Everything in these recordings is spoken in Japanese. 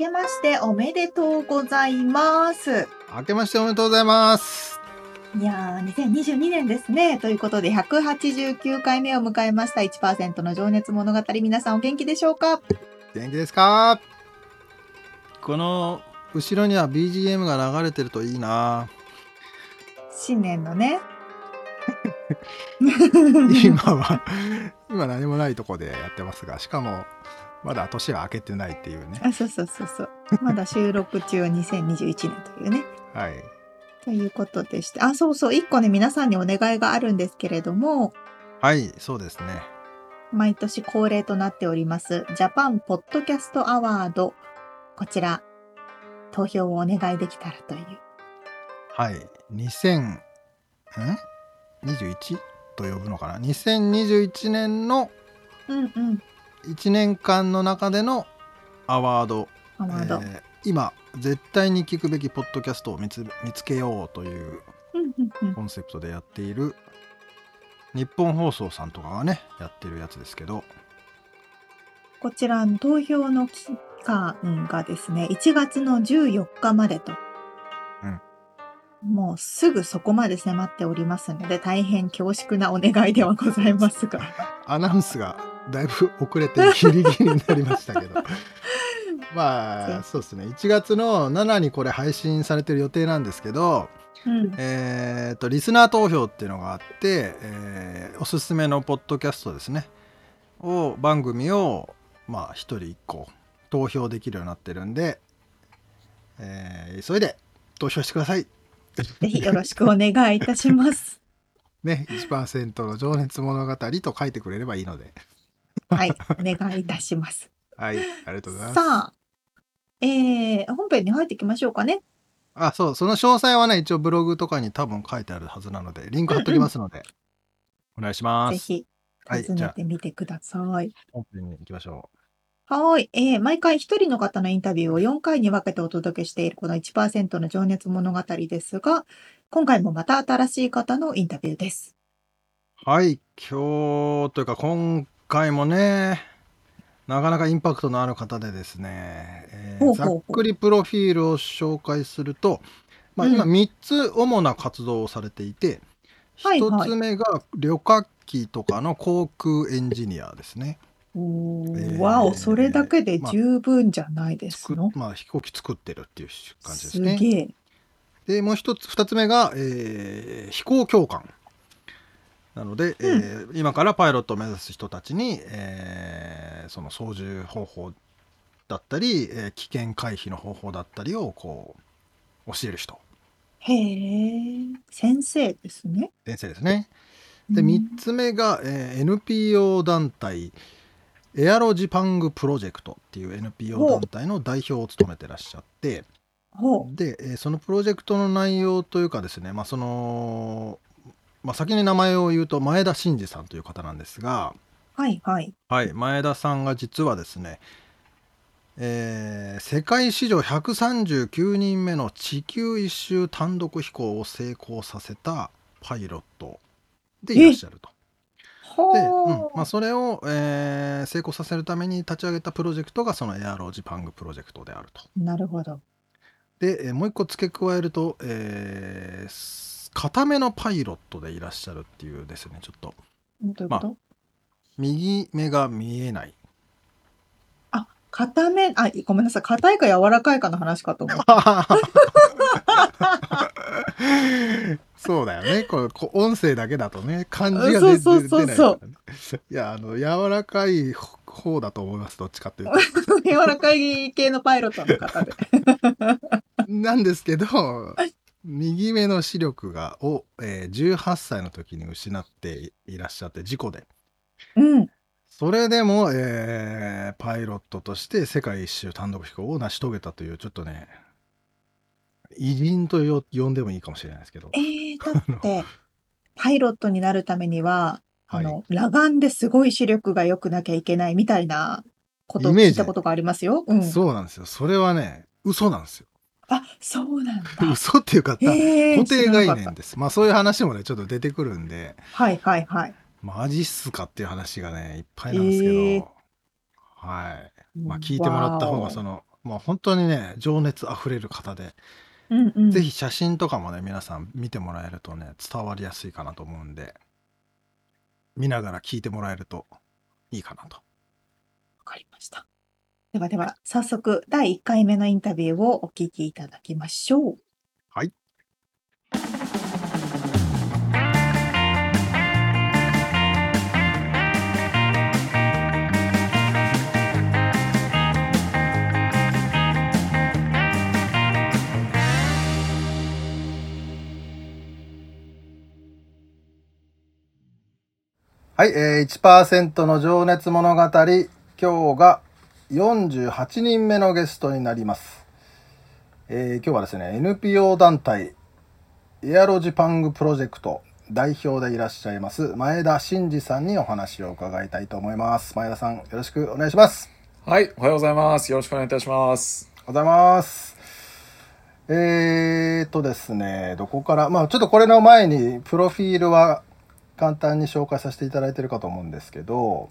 けましておめでとうございます。明けましておめでとうございます。いやー、2022年ですね。ということで、189回目を迎えました1%の情熱物語。皆さんお元気でしょうか？元気ですか？この後ろには BGM が流れてるといいな新年のね。今は、今何もないとこでやってますが、しかも、まだ年は明けてないっていうね。あ、そうそうそうそう。まだ収録中は2021年というね。はい。ということでして、あ、そうそう、一個ね、皆さんにお願いがあるんですけれども。はい、そうですね。毎年恒例となっております、ジャパンポッドキャストアワード。こちら、投票をお願いできたらという。はい、2000、ん ?21 と呼ぶのかな ?2021 年の、うんうん。1年間の中でのアワードアワード、えー、今絶対に聞くべきポッドキャストを見つ見つけようというコンセプトでやっている日本放送さんとかがねやってるやつですけど。こちらの投票の期間がですね1月の14日までと、うん、もうすぐそこまで迫っておりますので大変恐縮なお願いではございますが。アナウンスがだいぶ遅れてギリギリになりましたけど。まあそうですね。1月の7にこれ配信されてる予定なんですけど、うん、えっ、とリスナー投票っていうのがあって、えー、おすすめのポッドキャストですね。を番組をまあ1人1個投票できるようになってるんで、えー、急いで投票してください。ぜひよろしくお願いいたします。ね、1%の情熱物語と書いてくれればいいので。はい、お願いいたします。はい、ありがとうございます。さあ、えー、本編に入っていきましょうかね。あ、そう、その詳細はね、一応ブログとかに多分書いてあるはずなので、リンク貼っときますので、お願いします。ぜひ、訪ねてみてください。はい、本編に行きましょう。はい。えー、毎回一人の方のインタビューを4回に分けてお届けしているこの1%の情熱物語ですが、今回もまた新しい方のインタビューです。はい。今日というか今回もね、なかなかインパクトのある方でですね、えー、ざっくりプロフィールを紹介すると、まあ、今3つ主な活動をされていて、うん、1つ目が旅客機とかの航空エンジニアですね。えー、わお、それだけで十分じゃないですの、まあ、まあ、飛行機作ってるっていう感じですね。すげえ。でもう一つ2つ目が、えー、飛行教官なので、うん、えー、今からパイロットを目指す人たちに、えー、その操縦方法だったり、えー、危険回避の方法だったりをこう教える人。へえ先生ですね。先生ですね。で3つ目が、えー、NPO 団体エアロジパングプロジェクトっていう NPO 団体の代表を務めてらっしゃってで、えー、そのプロジェクトの内容というかですね、まあ、そのまあ、先に名前を言うと前田真二さんという方なんですが、はいはい。はい、前田さんが実はですね、えー世界史上139人目の地球一周単独飛行を成功させたパイロットでいらっしゃると。で、うんまあ、それを、えー成功させるために立ち上げたプロジェクトがそのエアロジパングプロジェクトであると。なるほど。で、えーもう一個付け加えると、えー固めのパイロットでいらっしゃるっていうですねちょっとどういうこと、まあ、右目が見えないあ硬め、あ、ごめんなさい。硬いか柔らかいかの話かと思った。そうだよね。これこ音声だけだとね、漢字が出そうそうそうそう。いや、あの、柔らかい方だと思います。どっちかっていうと。柔らかい系のパイロットの方で。なんですけど、右目の視力がを、えー、18歳の時に失っていらっしゃって事故で。うん。それでも、えー、パイロットとして世界一周単独飛行を成し遂げたというちょっとね偉人とよ呼んでもいいかもしれないですけど。えー、だってパイロットになるためには、あの、裸眼ですごい視力が良くなきゃいけないみたいなことを聞いたことがありますよ。うん、そうなんですよ。それはね、嘘なんですよ。あ、そうなんだ。嘘っていうか、固定概念です。まあそういう話もね、ちょっと出てくるんで。はいはいはい。マジっすかっていう話がね、いっぱいなんですけど、えー、はい。まあ、聞いてもらった方が、その、まあ、本当にね、情熱あふれる方で、うんうん、ぜひ写真とかもね、皆さん見てもらえるとね、伝わりやすいかなと思うんで、見ながら聞いてもらえるといいかなと。わかりました。ではでは、早速、第1回目のインタビューをお聞きいただきましょう。はい、えー、1%の情熱物語、今日が48人目のゲストになります。えー、今日はですね、NPO 団体、エアロジパングプロジェクト代表でいらっしゃいます、前田真二さんにお話を伺いたいと思います。前田さん、よろしくお願いします。はい、おはようございます。よろしくお願いいたします。おはようございます。えーとですね、どこから、まあちょっとこれの前に、プロフィールは簡単に紹介させていただいてるかと思うんですけど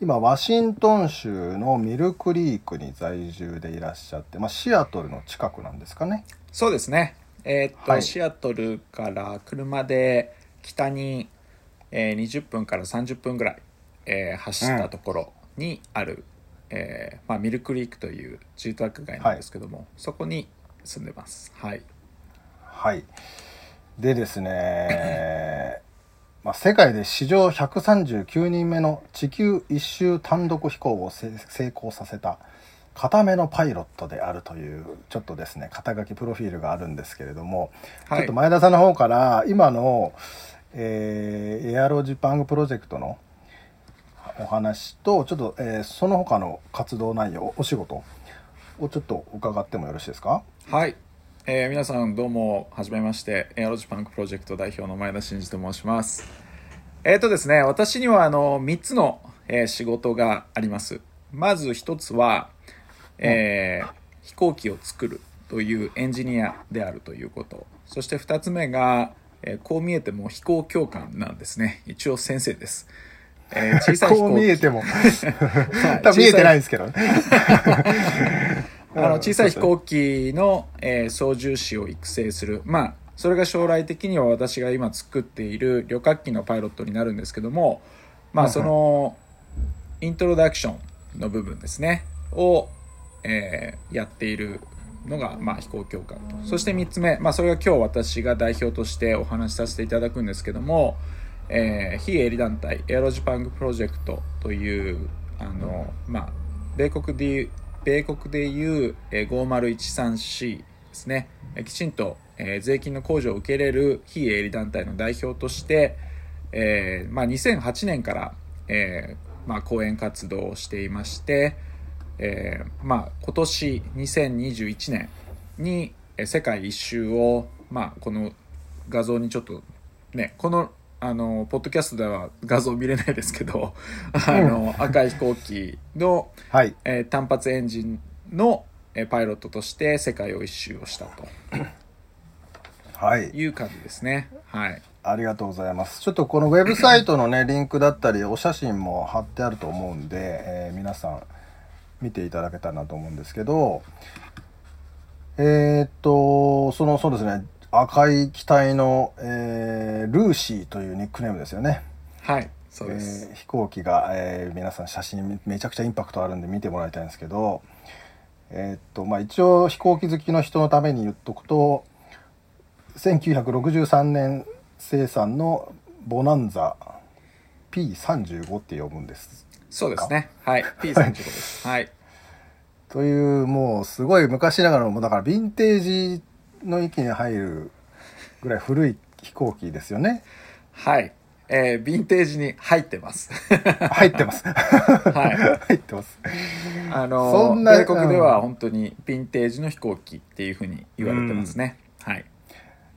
今ワシントン州のミルクリークに在住でいらっしゃって、まあ、シアトルの近くなんですかね。そうですね。えー、っと、はい、シアトルから車で北に、えー、20分から30分ぐらい、えー、走ったところにある、うん、えー、まあ、ミルクリークという住宅街なんですけども、はい、そこに住んでます。はい。はい。でですねまあ、世界で史上139人目の地球一周単独飛行を成功させた片目のパイロットであるというちょっとですね肩書きプロフィールがあるんですけれども、はい、ちょっと前田さんの方から今の、えー、エアロジパングプロジェクトのお話とちょっと、えー、その他の活動内容お仕事をちょっと伺ってもよろしいですか？はいえー、皆さんどうもはじめましてエアロジパンクプロジェクト代表の前田真二と申します。えっ、ー、とですね私にはあの3つの、えー、仕事があります。まず1つは、えー、飛行機を作るというエンジニアであるということ。そして2つ目が、えこう見えても飛行教官なんですね。一応先生です。えー、小さい飛行機。こう見えても。多分見えてないですけどねあの小さい飛行機の、えー、操縦士を育成する。まあそれが将来的には私が今作っている旅客機のパイロットになるんですけどもまあそのイントロダクションの部分ですね。を、えー、やっているのが、まあ、飛行教官と。そして3つ目、まあ、それが今日私が代表としてお話しさせていただくんですけども、えー、非営利団体エアロジパングプロジェクトというあの、まあ、米国で米国でいう、え 5013C ですね、えきちんと、え税金の控除を受けれる非営利団体の代表として、えー、まあ、2008年から、えー、まあ、講演活動をしていまして、えー、まあ、今年2021年に世界一周を、まあ、この画像にちょっとねこのあのポッドキャストでは画像見れないですけど あの、赤い飛行機の、はい、えー、単発エンジンの、えー、パイロットとして世界を一周をしたと、はい、いう感じですね。はい、ありがとうございます。ちょっとこのウェブサイトのね リンクだったりお写真も貼ってあると思うんで、えー、皆さん見ていただけたらなと思うんですけど、えー、っとそのそうですね赤い機体の、えー、ルーシーというニックネームですよね。はい、そうです、えー、飛行機が、えー、皆さん写真めちゃくちゃインパクトあるんで見てもらいたいんですけど、えー、っとまあ、一応飛行機好きの人のために言っとくと1963年生産のボナンザ P35 って呼ぶんです。そうですね。はい P35 です。はい。というもうすごい昔ながらのだからヴィンテージの域に入るぐらい古い飛行機ですよね。はい。えー、ヴィンテージに入ってます。入ってます。はい。入ってます。あのそんな米国では本当にヴィンテージの飛行機っていうふうに言われてますね、うん、はい。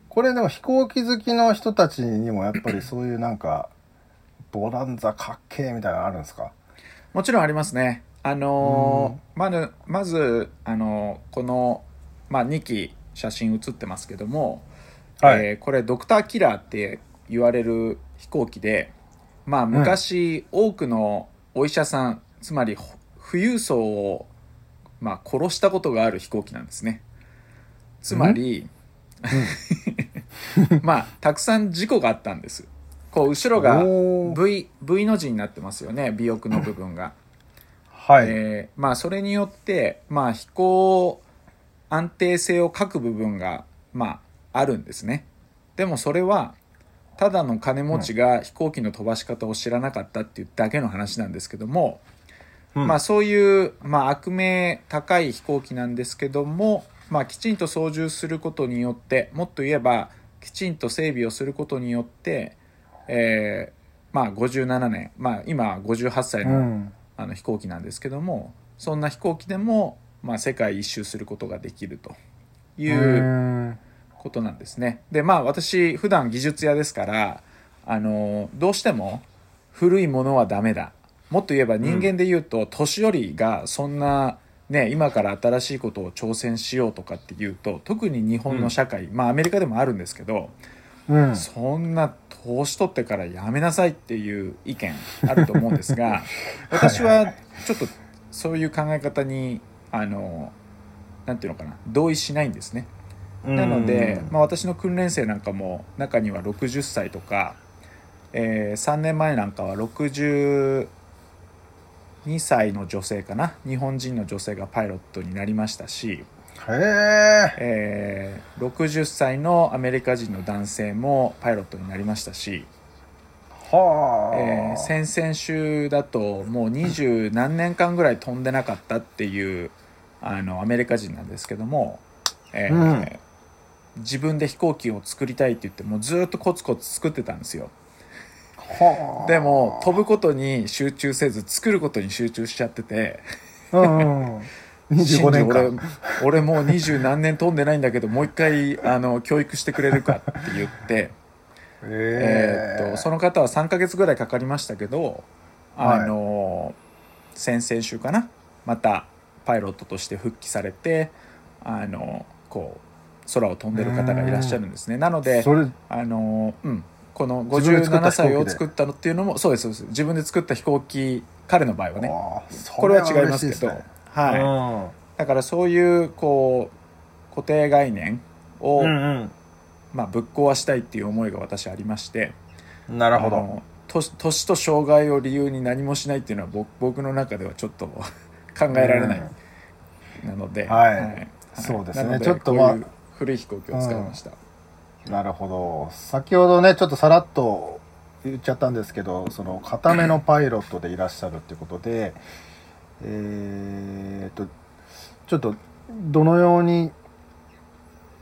これでも飛行機好きの人たちにもやっぱりそういうなんかボランザかっけえみたいなのあるんですか？もちろんありますね。あのー、まずまずあのー、この、まあ、2機写真写ってますけども、はい、えー、これドクターキラーって言われる飛行機で、まあ、昔、多くのお医者さんつまり富裕層を、まあ、殺したことがある飛行機なんですね。つまり、まあたくさん事故があったんです。こう後ろが V, v の字になってますよね尾翼の部分が。はい、えー、まあそれによって、まあ、飛行安定性を欠く部分が、まあ、あるんですね。でもそれはただの金持ちが飛行機の飛ばし方を知らなかったっていうだけの話なんですけども、うん、まあそういう、まあ、悪名高い飛行機なんですけども、まあ、きちんと操縦することによってもっと言えばきちんと整備をすることによって、えー、まあ57年、まあ、今58歳のうん、あの飛行機なんですけどもそんな飛行機でも、まあ、世界一周することができると。いうことなんですね。でまあ私普段技術屋ですからあのどうしても古いものはダメだ。もっと言えば人間で言うと、年寄りがそんなね、今から新しいことを挑戦しようとかっていうと特に日本の社会、うん、まあアメリカでもあるんですけど、うん、そんな年取ってからやめなさいっていう意見あると思うんですが 私はちょっとそういう考え方にあのなんていうのかな同意しないんですね。なので、まあ、私の訓練生なんかも中には60歳とか、えー、3年前なんかは60 2歳の女性かな日本人の女性がパイロットになりましたしえー、60歳のアメリカ人の男性もパイロットになりましたし、はあ。えー、先々週だともう二十何年間ぐらい飛んでなかったっていうあのアメリカ人なんですけども、えー、うん、自分で飛行機を作りたいって言ってもうずっとコツコツ作ってたんですよ。でも飛ぶことに集中せず作ることに集中しちゃってて、うん、25年間。俺俺もう二十何年飛んでないんだけどもう一回あの教育してくれるかって言って、えー、っとその方は3か月ぐらいかかりましたけどあの、はい、先々週かな。またパイロットとして復帰されてあのこう空を飛んでる方がいらっしゃるんですね。なのであのうんこの57歳を作ったのっていうのもそうですそうです。自分で作った飛行機彼の場合はね。これは違いますけど、ね、はい、だからそういうこう固定概念を、うんうん、まあ、ぶっ壊したいっていう思いが私ありまして。なるほど。年と障害を理由に何もしないっていうのは僕の中ではちょっと考えられない、なので、はい、はい、そうですね。ちょっと、まあ、古い飛行機を使いました、うん。なるほど。先ほどねちょっとさらっと言っちゃったんですけどその固めのパイロットでいらっしゃるっていうことでえー、っとちょっとどのように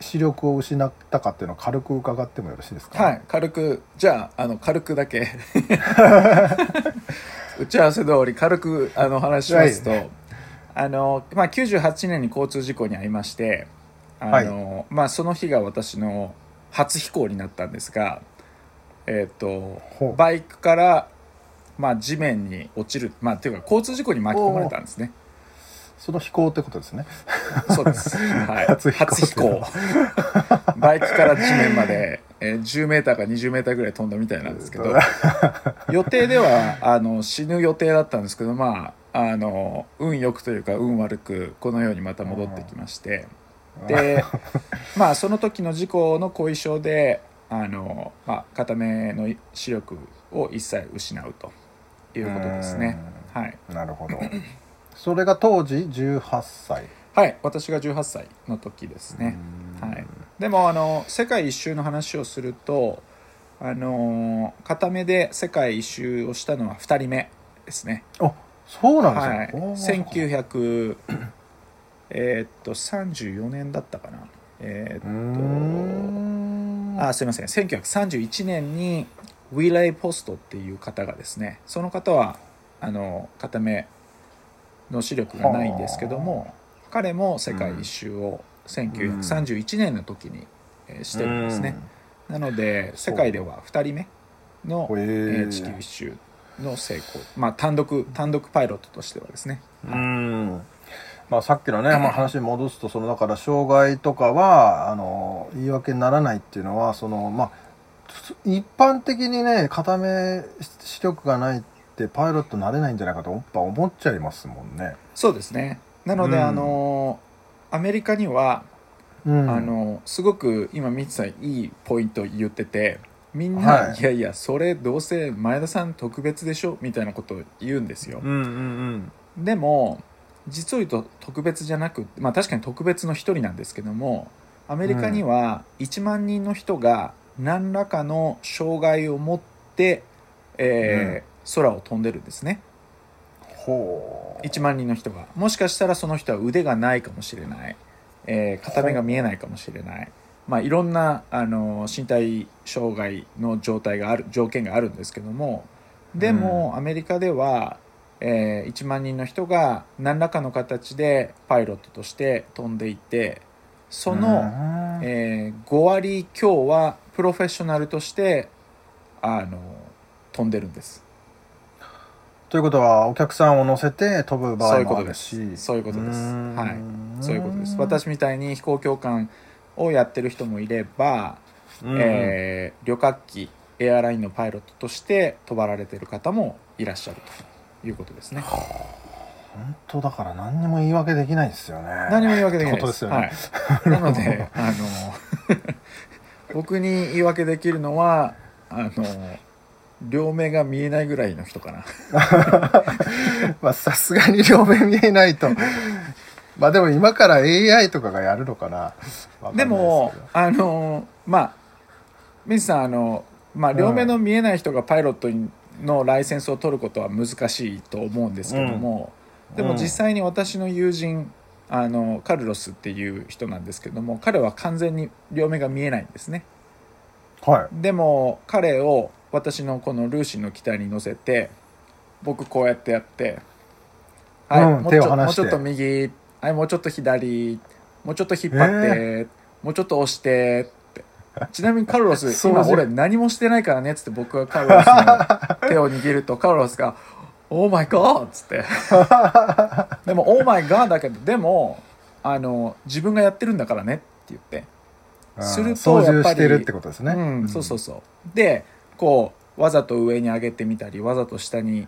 視力を失ったかっていうのを軽く伺ってもよろしいですか？はい。軽くじゃああの軽くだけ。打ち合わせ通り軽くあの話しますと、はい、あのまあ、98年に交通事故に遭いましてあの、はい、まあ、その日が私の初飛行になったんですが、えっ、ー、とバイクから、まあ、地面に落ちる、まあ、っていうか交通事故に巻き込まれたんですね。その飛行ってことですね。そうです。はい。初飛行。バイクから地面まで、えー、10メーターか20メーターぐらい飛んだみたいなんですけど、予定では、あの、死ぬ予定だったんですけど、まあ、あの、運良くというか、運悪く、このようにまた戻ってきまして、で まあその時の事故の後遺症であの、まあ、片目の視力を一切失うということですね。はい、なるほど。それが当時18歳。はい。私が18歳の時ですね、はい、でもあの世界一周の話をするとあの片目で世界一周をしたのは2人目ですね。あそうなんですね、はい、1900えー、っと34年だったかな。えー、っと。あすいません。1931年にウィレイ・ポストっていう方がですねその方はあの片目の視力がないんですけども彼も世界一周を1931年の時に、えー、してるんですね、なので世界では2人目の、えー、地球一周の成功。まあ単独単独パイロットとしてはですね。うん。まあ、さっきのね、まあ、話に戻すとそのだから障害とかはあの言い訳にならないっていうのはそのまあ一般的にね片目視力がないってパイロットなれないんじゃないかとやっぱ思っちゃいますもんね。そうですね。なので、うん、あのアメリカには、うん、あのすごく今三つさんいいポイント言っててみんな、はい、いやいやそれどうせ前田さん特別でしょ？みたいなことを言うんですよ。うんうんうん、でも実を言うと特別じゃなくまあ確かに特別の一人なんですけどもアメリカには1万人の人が何らかの障害を持って、えー、空を飛んでるんですね。ほう。1万人の人が。もしかしたらその人は腕がないかもしれない、えー、片目が見えないかもしれないまあ、いろんなあの身体障害の状態がある条件があるんですけどもでも、うん、アメリカでは、えー、1万人の人が何らかの形でパイロットとして飛んでいてその、うん、えー、5割強はプロフェッショナルとしてあの飛んでるんです。ということはお客さんを乗せて飛ぶ場合もあるし。そういうことです。はい。そういうことです。私みたいに飛行教官をやってる人もいれば、えー、旅客機エアラインのパイロットとして飛ばられてる方もいらっしゃるということですね。本当だから何にも言い訳できないですよね。何も言い訳できないです。ですね、はい、なので あの 僕に言い訳できるのはあの両目が見えないぐらいの人かな。まあさすがに両目見えないとまあでも今から AI とかがやるのかな。でもあのまあ水さんあのまあ両目の見えない人がパイロットのライセンスを取ることは難しいと思うんですけども、うん、でも実際に私の友人あのカルロスっていう人なんですけども彼は完全に両目が見えないんですね。はい、でも彼を私のこのルーシーの機体に乗せて僕こうやってやって「はい、うん、もうちょもうちょっと右はいもうちょっと左もうちょっと引っ張って、えー、もうちょっと押して」って。ちなみにカルロス今俺何もしてないからねっつって僕がカルロスの手を 握るとカルロスが「オーマイガー」っつって。でも「オーマイガー」だけどでもあの自分がやってるんだからねって言って。するとやっぱり、ね、うん、そうそうそう。でこうわざと上に上げてみたりわざと下に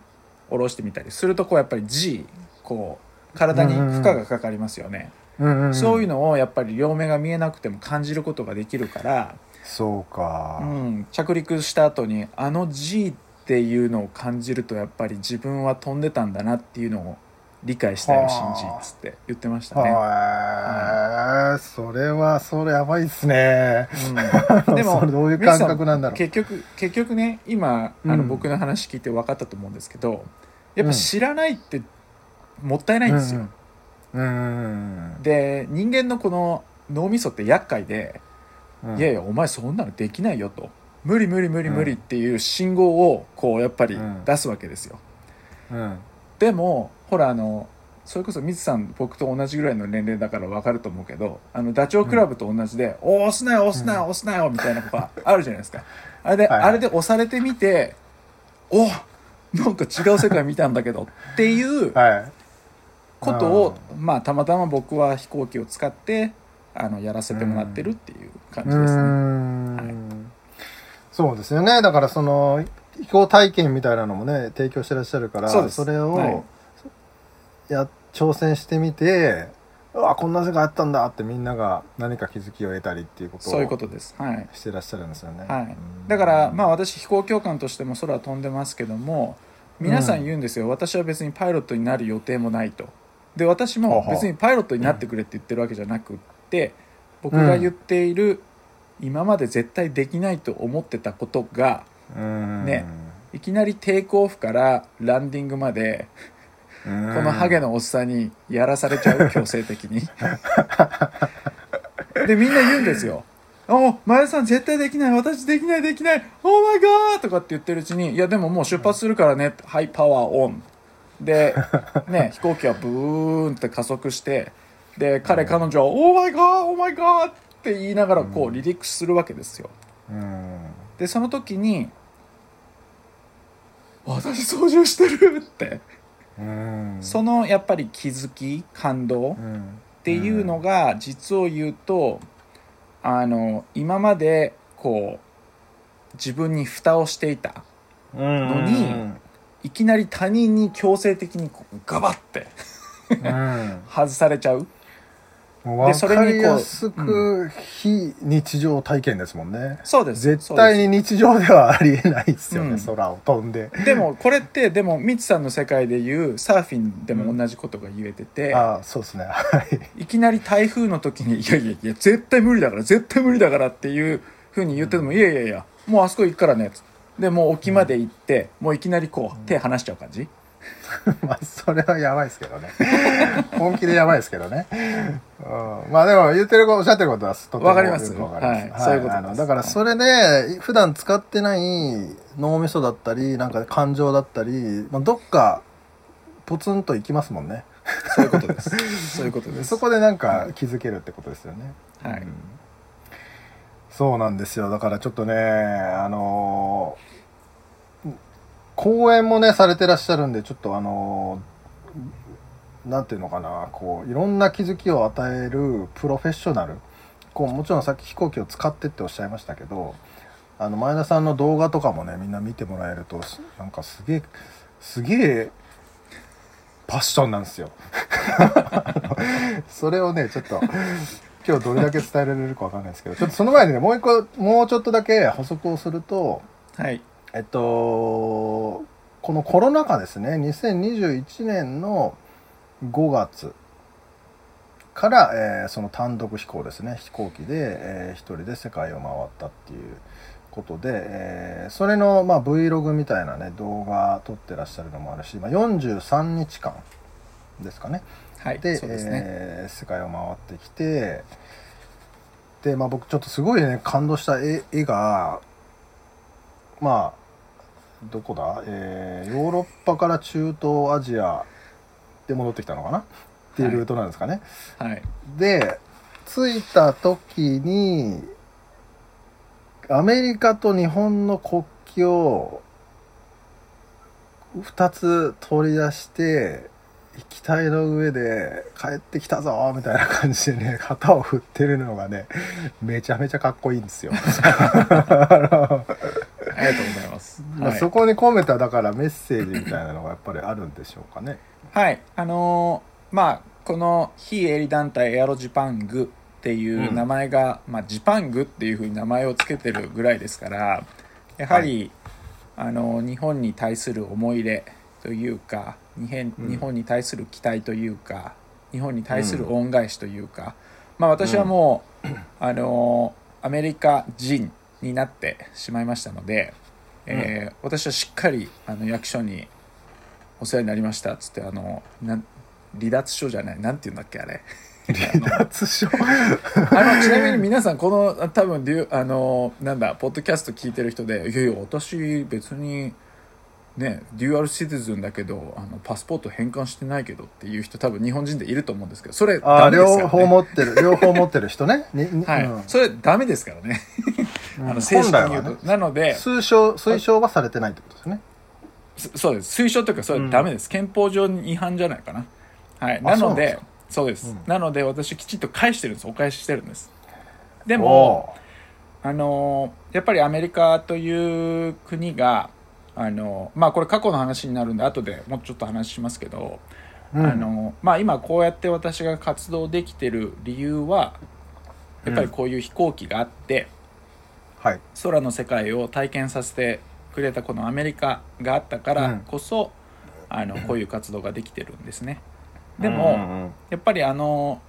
下ろしてみたりするとこうやっぱり G こう体に負荷がかかりますよね、うんうん、そういうのをやっぱり両目が見えなくても感じることができるからそうか、うん、着陸した後にあの G っていうのを感じるとやっぱり自分は飛んでたんだなっていうのを理解したよ信じっつって言ってましたね。はい、それはそれやばいっすね。うん、でもどういう感覚なんだろう。結局結局ね今あの、僕の話聞いて分かったと思うんですけど、やっぱ知らないってもったいないんですよ。うん、で人間のこの脳みそって厄介で、うん、いやいやお前そんなのできないよと。無理無理無理無理っていう信号をこうやっぱり出すわけですよ。うん。でもほらあのそれこそ水さん僕と同じぐらいの年齢だから分かると思うけどあのダチョウ倶楽部と同じで「うん、押すなよ押すなよ押すなよ」みたいなことあるじゃないですか。あれで、はい、あれで押されてみて「おなんか違う世界見たんだけど」っていうことを、はい、まあたまたま僕は飛行機を使ってあのやらせてもらってるっていう感じですね。はい、そうですよね。だからその飛行体験みたいなのもね提供してらっしゃるからそれを、はい、や挑戦してみてうわこんな世界あったんだってみんなが何か気づきを得たりっていうことをそういうことです。はい。してらっしゃるんですよね、はい、だからまあ私飛行教官としても空飛んでますけども皆さん言うんですよ、私は別にパイロットになる予定もないとで私も別にパイロットになってくれって言ってるわけじゃなくって僕が言っている、今まで絶対できないと思ってたことがうん。ねいきなりテイクオフからランディングまでここのハゲのおっさんにやらされちゃう強制的に。でみんな言うんですよ「お前田さん絶対できない。私できないできない。オーマイガー!」とかって言ってるうちに「いやでももう出発するからね」ハイパワーオンで、ね、飛行機はブーンって加速してで彼彼女は「オーマイガーオーマイガー!」って言いながらこう離陸するわけですよ。うん。でその時に「私操縦してる!」って。うん。そのやっぱり気づき感動っうん。ていうのが実を言うとあの今までこう自分に蓋をしていたのにいきなり他人に強制的にこうガバッてうん。外されちゃう。もうそれにこう非日常体験ですもんね。そうです。絶対に日常ではありえないですよね、うん。空を飛んで。でもこれってでもミツさんの世界でいうサーフィンでも同じことが言えてて、ああそうですね。はい。いきなり台風の時に「いやいやいや絶対無理だから絶対無理だから」っていうふうに言ってても「いやいやいやもうあそこ行くからね」でもう沖まで行って、もういきなりこう手離しちゃう感じ、まあそれはやばいですけどね。本気でやばいですけどね、うん、まあでも言ってることおっしゃってることはとてもわかります。かります。はい。そういうことです。だからそれで普段使ってない脳みそだったりなんか感情だったり、まあ、どっかポツンといきますもんね。そういうことです。そういうことです。そこでなんか気づけるってことですよね。はい。うんそうなんですよ。だからちょっとねあのー講演もねされてらっしゃるんでちょっとあのーなんていうのかなこういろんな気づきを与えるプロフェッショナル。こうもちろんさっき飛行機を使ってっておっしゃいましたけどあの前田さんの動画とかもねみんな見てもらえるとなんかすげえすげえパッションなんですよ。それをねちょっと今日どれだけ伝えられるかわかんないですけどちょっとその前にねもう一個もうちょっとだけ補足をするとはい。えっとこのコロナ禍ですね2021年の5月から、えーその単独飛行ですね飛行機で、えー一人で世界を回ったっていうことで、えーそれの、まあ、Vlog みたいなね動画撮ってらっしゃるのもあるし、まあ、43日間ですかねはいでそうですね、えー世界を回ってきてで、まあ、僕ちょっとすごいね感動した絵絵がまあどこだ、えーヨーロッパから中東アジアで戻ってきたのかな？っていうルートなんですかね。はい。で着いた時にアメリカと日本の国旗を2つ取り出して機体の上で帰ってきたぞみたいな感じでね 旗を振ってるのがねめちゃめちゃかっこいいんですよ。ありがとうございます、まあはい。そこに込めただからメッセージみたいなのがやっぱりあるんでしょうかね。はい。あのーまあこの非営利団体エアロジパングっていう名前が、まあ、ジパングっていうふうに名前を付けてるぐらいですからやはり、あのー日本に対する思い入れというか日本うん。日本に対する期待というか日本に対する恩返しというか、まあ私はもう、あのーアメリカ人になってしまいましたので、えー私はしっかりあの役所にお世話になりましたっつってあのなん離脱書じゃないなんて言うんだっけあれ。離脱書 あのちなみに皆さんこの多分あのなんだポッドキャスト聞いてる人で「いやいや私別にねデュアルシティズンだけどあのパスポート返還してないけど」っていう人多分日本人でいると思うんですけどそれあダメですから、ね、両方持ってる 両方持ってる人ね。はい、うん。それダメですからね、うん。あの正式に言うと、ね。なので推奨推奨はされてないってことですね。そそうです。推奨というかそれはダメです、憲法上に違反じゃないかな。はい。なのでそうです、うん。なので私きちっと返してるんです。お返ししてるんです。でもおあのやっぱりアメリカという国があのまあこれ過去の話になるんで後でもうちょっと話しますけど、あのまあ、今こうやって私が活動できてる理由はやっぱりこういう飛行機があって、はい、空の世界を体験させてくれたこのアメリカがあったからこそ、あのこういう活動ができてるんですね。でも、やっぱりあの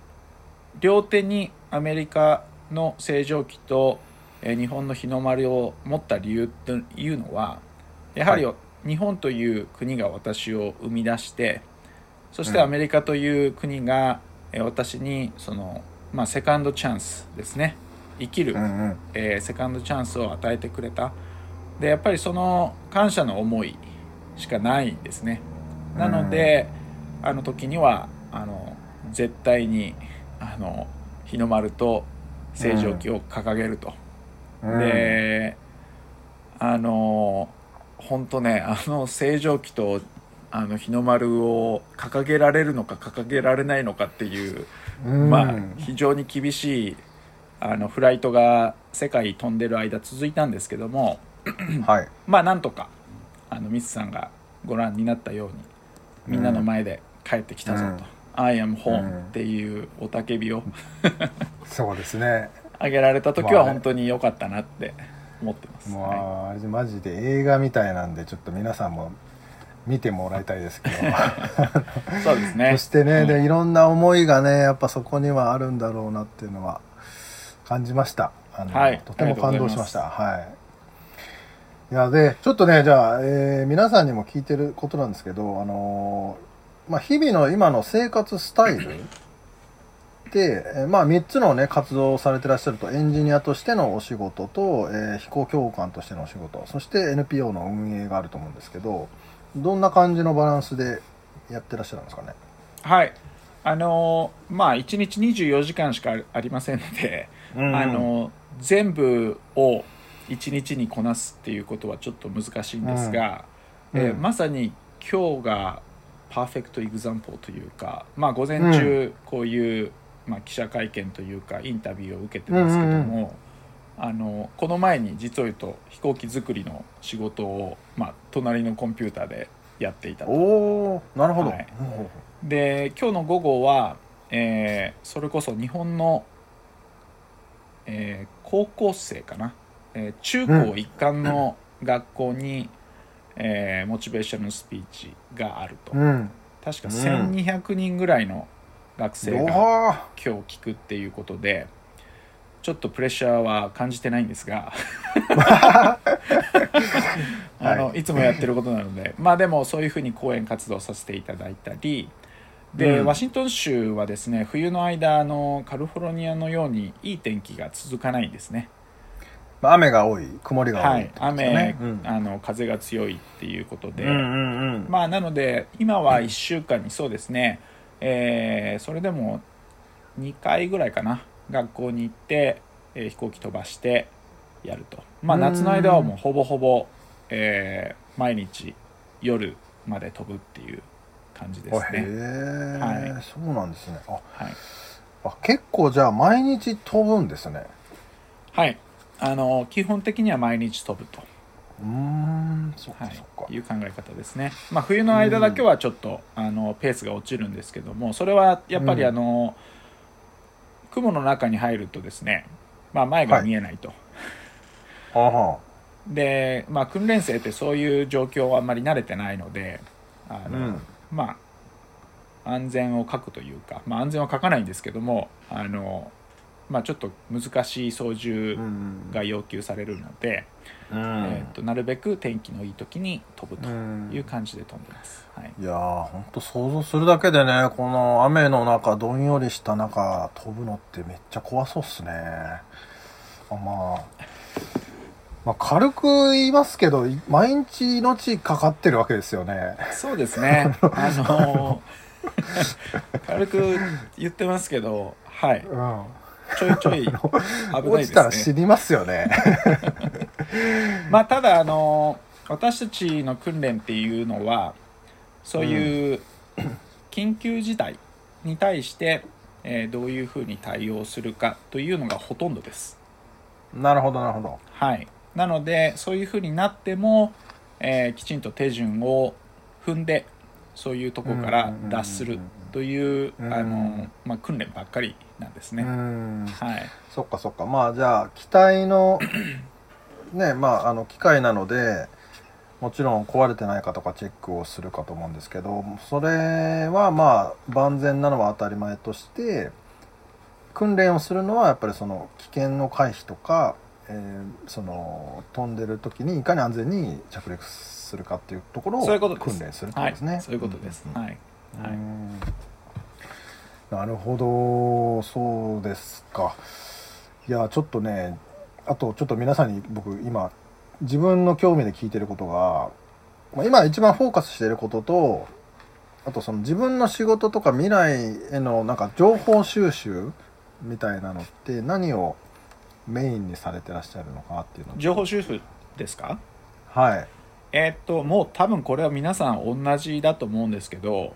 両手にアメリカの星条旗と、え日本の日の丸を持った理由というのはやはり、日本という国が私を生み出してそしてアメリカという国が、え私にその、まあ、セカンドチャンスですね。生きる、うんうん、えー、セカンドチャンスを与えてくれた。でやっぱりその感謝の思いしかないんですね。なので、あの時にはあの絶対にあの日の丸と星条旗を掲げると、うん、であの本当ねあの星条旗とあの日の丸を掲げられるのか掲げられないのかっていう、うん、まあ非常に厳しいあのフライトが世界飛んでる間続いたんですけども、はい、まあなんとかあのミスさんがご覧になったようにみんなの前で帰ってきたぞと「うん、I am home」っていう雄たけびをそうですね。あげられた時は本当に良かったなって思ってます、まあ、はい、マジで映画みたいなんでちょっと皆さんも見てもらいたいですけど。そうですね。そしてね、うん、でいろんな思いがねやっぱそこにはあるんだろうなっていうのは感じました。あの、はい、とても感動しました。はい。いやでちょっとねじゃあ、えー、皆さんにも聞いてることなんですけどあのー、まあ、日々の今の生活スタイルで、えー、まあ3つのね活動をされてらっしゃるとエンジニアとしてのお仕事と、えー、飛行教官としてのお仕事そして NPO の運営があると思うんですけどどんな感じのバランスでやってらっしゃるんですかね？はい。あのー、まあ1日24時間しかありませんので、うん、あの全部を1日にこなすっていうことはちょっと難しいんですが、うん、えー、まさに今日がパーフェクトエグザンポーというか、まあ、午前中こういう、まあ、記者会見というかインタビューを受けてますけども、あのこの前に実を言うと飛行機作りの仕事を、まあ、隣のコンピューターでやっていたと。おなるほど、はい、で今日の午後は、えー、それこそ日本の、えー、高校生かな？えー、中高一貫の学校に、うん、えー、モチベーションスピーチがあると、うん、確か1200人ぐらいの学生が今日聞くっていうことでちょっとプレッシャーは感じてないんですが。あの、はい、いつもやってることなので。まあでもそういうふうに講演活動させていただいたり。で、うん、ワシントン州はですね冬の間のカリフォルニアのようにいい天気が続かないんですね。雨が多い。曇りが多い、ね、はい、雨、うん、あの風が強いっていうことで、うんうんうん、まあなので今は1週間にそうですね、えー、それでも2回ぐらいかな。学校に行って、えー、飛行機飛ばしてやると。まあ夏の間はもうほぼほぼ、えー、毎日夜まで飛ぶっていう感じですね。へえ、はい、そうなんですね。あ、はい、あ結構じゃあ毎日飛ぶんですね。はい。あの基本的には毎日飛ぶとうんそうかそうか、はい、いう考え方ですね、まあ、冬の間だけはちょっとあのペースが落ちるんですけどもそれはやっぱりあの、うん、雲の中に入るとですね、まあ、前が見えないと、はい、で、まあ、訓練生ってそういう状況はあんまり慣れてないのであの、うん、まあ安全を書くというか、まあ、安全は書かないんですけどもあのまあ、ちょっと難しい操縦が要求されるので、うん、えーと、なるべく天気のいい時に飛ぶという感じで飛んでます、はい、いやー本当想像するだけでねこの雨の中どんよりした中飛ぶのってめっちゃ怖そうっすね。あまあまあ、軽く言いますけど毎日命かかってるわけですよね。そうですね。あのー、軽く言ってますけどはい、うんちょいちょい危ないですね。落ちたら死にますよね。まあただあの私たちの訓練っていうのはそういう緊急事態に対して、えー、どういうふうに対応するかというのがほとんどです。なるほどなるほど。はい。なのでそういうふうになっても、えー、きちんと手順を踏んでそういうとこから脱するというあの、まあ、訓練ばっかりなんですね。はい、そっかそっかまあじゃあ機体の ねまああの機械なのでもちろん壊れてないかとかチェックをするかと思うんですけどそれはまあ万全なのは当たり前として訓練をするのはやっぱりその危険の回避とか、えー、その飛んでる時にいかに安全に着陸するかっていうところを訓練するってことですね。そういうことです。はい。はい。なるほど。そうですか。いやちょっとねあとちょっと皆さんに僕今自分の興味で聞いてることが、まあ、今一番フォーカスしてることとあとその自分の仕事とか未来へのなんか情報収集みたいなのって何をメインにされてらっしゃるのかっていうの。情報収集ですか？はい。えー、っともう多分これは皆さん同じだと思うんですけど、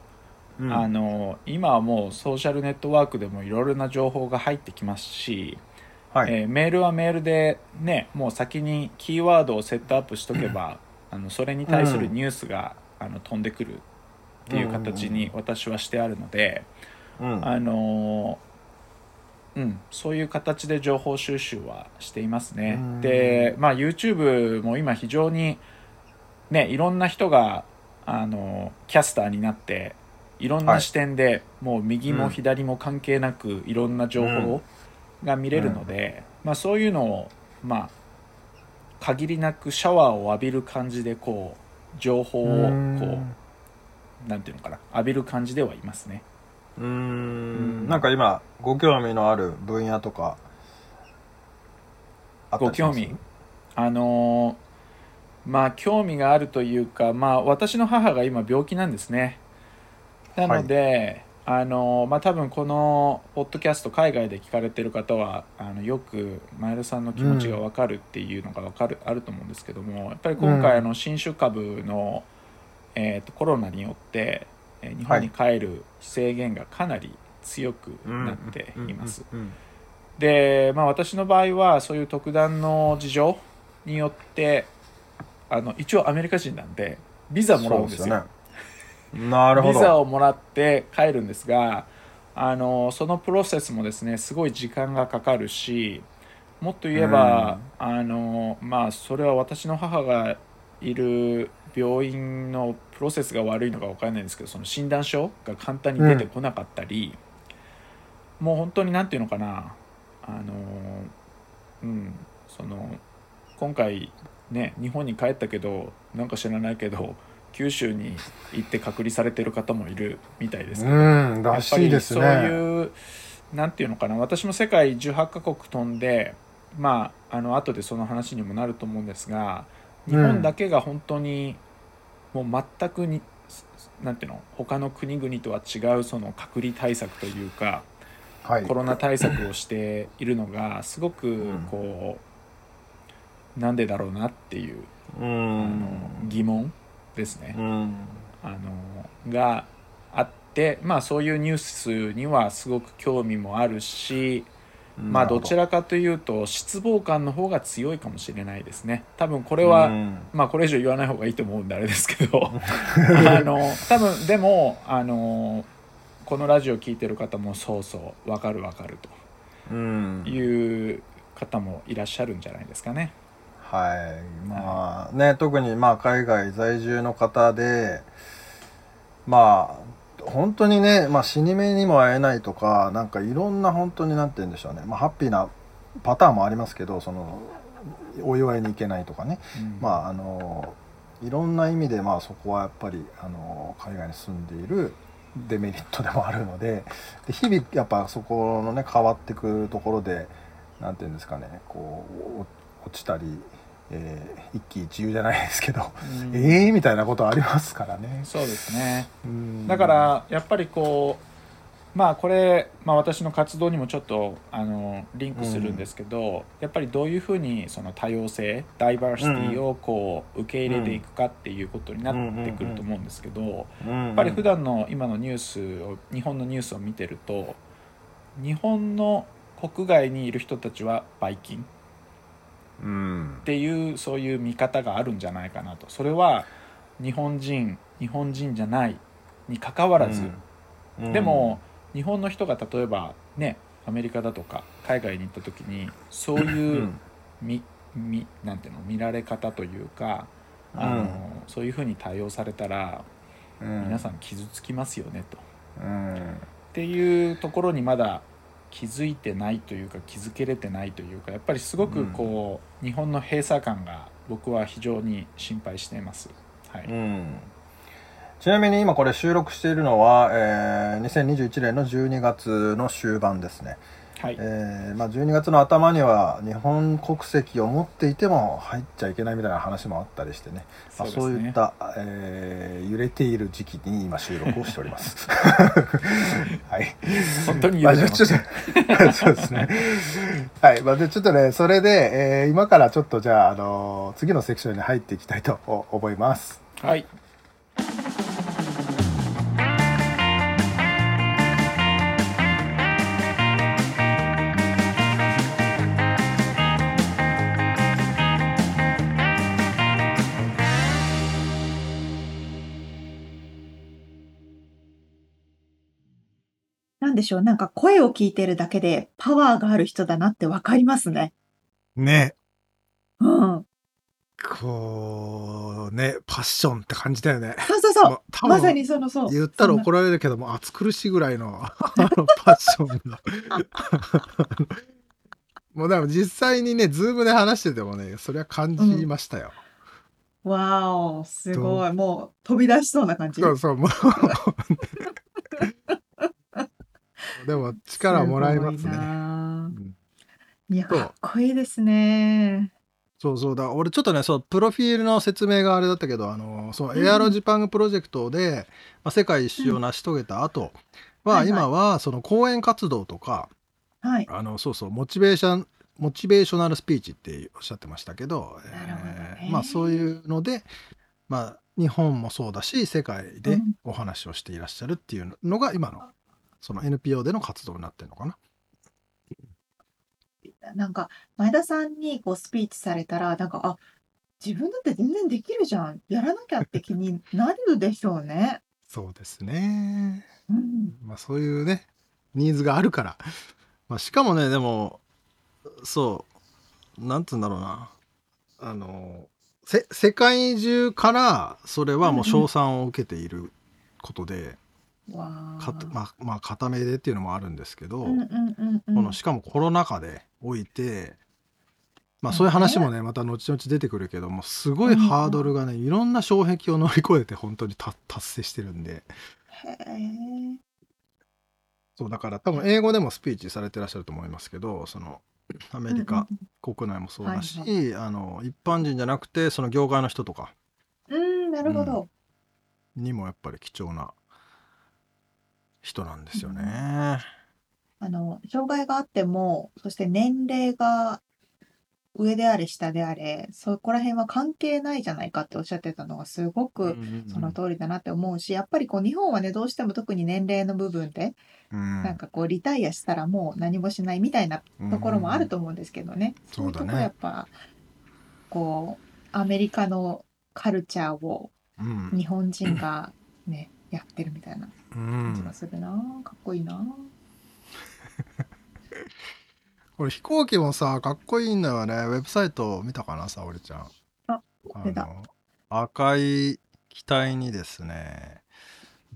うん、あの今はもうソーシャルネットワークでもいろいろな情報が入ってきますし、はい、えー、メールはメールでねもう先にキーワードをセットアップしとけば、あのそれに対するニュースが、うん、あの飛んでくるっていう形に私はしてあるので、うん、あのうん、そういう形で情報収集はしていますね。で、まあ、YouTube も今非常に、ね、いろんな人があのキャスターになってい。ろんな視点で、はい、もう右も左も関係なく、いろんな情報が見れるので、うん、まあ、そういうのを、まあ、限りなくシャワーを浴びる感じでこう情報をこうなんていうのかな浴びる感じではいますね。うん。なんか今ご興味のある分野とかご興味？あのー、まあ興味があるというかまあ私の母が今病気なんですねなので、はい、あのー、まあ多分このポッドキャスト海外で聞かれてる方はあのよく前田さんの気持ちが分かるっていうのが分かる、うん、あると思うんですけどもやっぱり今回あの新種株の、えーとコロナによって日本に帰る制限がかなり強くなっています。で、まあ、私の場合はそういう特段の事情によってあの一応アメリカ人なんでビザもらうんですよ。なるほど。ビザをもらって帰るんですがあのそのプロセスもですねすごい時間がかかるしもっと言えば、あのまあそれは私の母がいる病院のプロセスが悪いのか分からないんですけどその診断書が簡単に出てこなかったり、うん、もう本当に何て言うのかなあのうんその今回ね日本に帰ったけどなんか知らないけど九州に行って隔離されてる方もいるみたいですけど、うん、らしいですね。そういう何て言うのかな。私も世界18カ国飛んでまああの後でその話にもなると思うんですが日本だけが本当にもう全くになんていうの他の国々とは違うその隔離対策というか、はい、コロナ対策をしているのがすごくこう、うん、なんでだろうなっていう、うん、あの疑問ですね、うん、あのがあってまあそういうニュースにはすごく興味もあるしまあど。ちらかというと失望感の方が強いかもしれないですね。多分これは、まあこれ以上言わない方がいいと思うんであれですけど。あの多分でもあのこのラジオ聴いてる方もそうそう分かる分かるという方もいらっしゃるんじゃないですかね。はい。まあね特にまあ海外在住の方でまあ本当にね、まあ、死に目にも会えないとかなんかいろんな本当に何て言うんでしょうね、まあ、ハッピーなパターンもありますけどそのお祝いに行けないとかね、うん、まああのいろんな意味でまあそこはやっぱりあの海外に住んでいるデメリットでもあるのでで日々やっぱそこのね変わってくところで何て言うんですかねこう落ちたりえー、一喜一憂じゃないですけど、うん、ええー、みたいなことありますからね。そうですね、うん、だからやっぱりこうまあこれ、まあ、私の活動にもちょっとあのリンクするんですけど、うん、やっぱりどういうふうにその多様性ダイバーシティをこう受け入れていくかっていうことになってくると思うんですけど、やっぱり普段の今のニュースを日本のニュースを見てると日本の国外にいる人たちはバイキン。っていうそういう見方があるんじゃないかなと。それは日本人日本人じゃないにかかわらず、でも日本の人が例えばねアメリカだとか海外に行った時にそういうみ、みなんていうの見られ方というかあの、そういうふうに対応されたら、皆さん傷つきますよねと。っていうところにまだ気づいてないというか気づけれてないというかやっぱりすごくこう、日本の閉鎖感が僕は非常に心配しています。はい、ちなみに今これ収録しているのは、えー、2021年の12月の終盤ですね。はいえーまあ、12月の頭には日本国籍を持っていても入っちゃいけないみたいな話もあったりしてねそう、ね、まあ、そういった、えー、揺れている時期に今収録をしております。はい、本当に揺れてます、ね、そうですね。はい、まあ、でちょっとねそれで、えー、今からちょっとじゃあ、あのー、次のセクションに入っていきたいと思います。はい。なんでしょう、なんか声を聞いてるだけでパワーがある人だなってわかりますね。ね。うん。こう、ね、パッションって感じだよね。そうそうそう。まさにそのそう。言ったら怒られるけども、暑苦しいぐらいのパッションが。もうでも実際にね、ズームで話しててもね、それは感じましたよ。うん、わお、すごい。もう飛び出しそうな感じ。そうそう、もう でも力もらえますね。いや、かっこいいですね。そうそう。だ俺ちょっとねそうプロフィールの説明があれだったけどあのそうエアロジパングプロジェクトで、まあ、世界一周を成し遂げた後は、今はその講演活動とか、はい、あのそうそうモチベーションモチベーショナルスピーチっておっしゃってましたけど、えー、まあ、そういうので、まあ、日本もそうだし世界でお話をしていらっしゃるっていうのが今のその NPO での活動になってるのかな？なんか前田さんにこうスピーチされたらなんかあ自分だって全然できるじゃんやらなきゃって気になるでしょうね。そうですね。うん、まあそういうねニーズがあるから、まあ、しかもねでもそうなんつうんだろうなあのせ世界中からそれはもう称賛を受けていることで、かまあまあ固めでっていうのもあるんですけど、うんうんうんこのしかもコロナ禍でおいてまあそういう話もねまた後々出てくるけどもすごいハードルがねいろんな障壁を乗り越えて本当に達成してるんで。そうだから多分英語でもスピーチされてらっしゃると思いますけどそのアメリカ国内もそうだし、はいはい、あの一般人じゃなくてその業界の人とか。うんなるほど、うん、にもやっぱり貴重な人なんですよね。あの、障害があっても、そして年齢が上であれ下であれ、そこら辺は関係ないじゃないかっておっしゃってたのがすごくその通りだなって思うし、やっぱりこう日本はね、どうしても特に年齢の部分で、なんかこうリタイアしたらもう何もしないみたいなところもあると思うんですけどね。そういうとこやっぱ、こう、アメリカのカルチャーを日本人がね、やってるみたいな感じがするな、かっこいいな。これ飛行機もさかっこいいんだよね。ウェブサイト見たかな沙織ちゃん。あ出た。赤い機体にですね